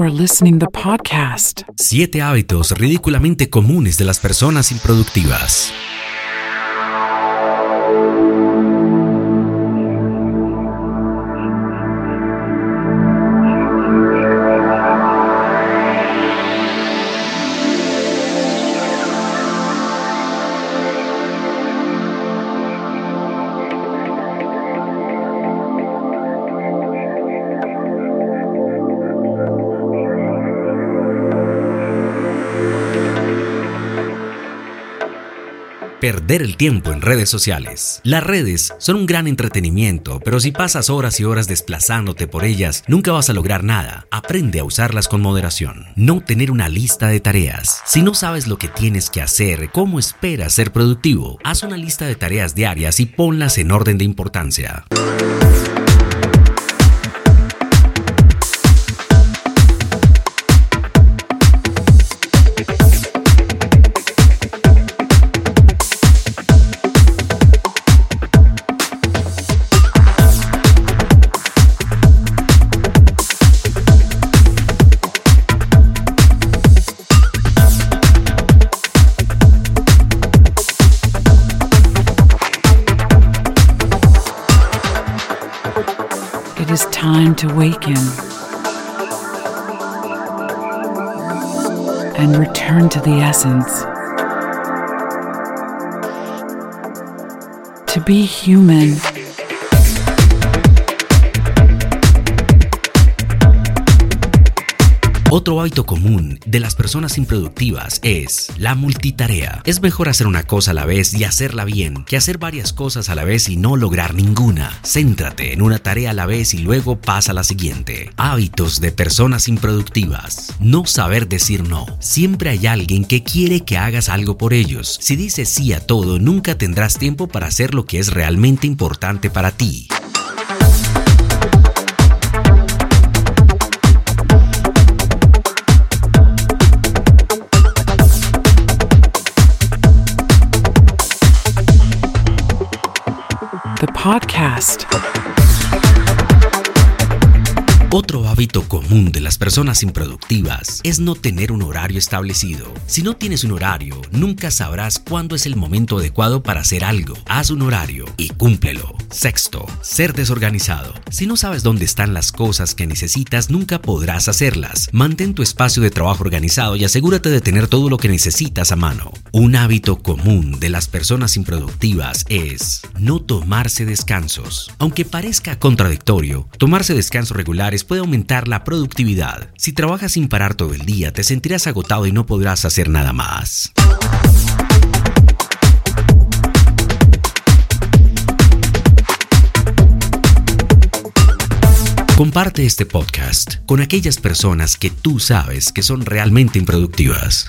Are listening to podcast. Siete hábitos ridículamente comunes de las personas improductivas. Perder el tiempo en redes sociales. Las redes son un gran entretenimiento, pero si pasas horas y horas desplazándote por ellas, nunca vas a lograr nada. Aprende a usarlas con moderación. No tener una lista de tareas. Si no sabes lo que tienes que hacer, ¿cómo esperas ser productivo? Haz una lista de tareas diarias y ponlas en orden de importancia. Is time to waken and return to the essence. To be human. Otro hábito común de las personas improductivas es la multitarea. Es mejor hacer una cosa a la vez y hacerla bien que hacer varias cosas a la vez y no lograr ninguna. Céntrate en una tarea a la vez y luego pasa a la siguiente. Hábitos de personas improductivas. No saber decir no. Siempre hay alguien que quiere que hagas algo por ellos. Si dices sí a todo, nunca tendrás tiempo para hacer lo que es realmente importante para ti. The podcast. Otro hábito común de las personas improductivas es no tener un horario establecido. Si no tienes un horario, nunca sabrás cuándo es el momento adecuado para hacer algo. Haz un horario y cúmplelo. Sexto, ser desorganizado. Si no sabes dónde están las cosas que necesitas, nunca podrás hacerlas. Mantén tu espacio de trabajo organizado y asegúrate de tener todo lo que necesitas a mano. Un hábito común de las personas improductivas es no tomarse descansos. Aunque parezca contradictorio, tomarse descansos regulares puede aumentar la productividad. Si trabajas sin parar todo el día, te sentirás agotado y no podrás hacer nada más. Comparte este podcast con aquellas personas que tú sabes que son realmente improductivas.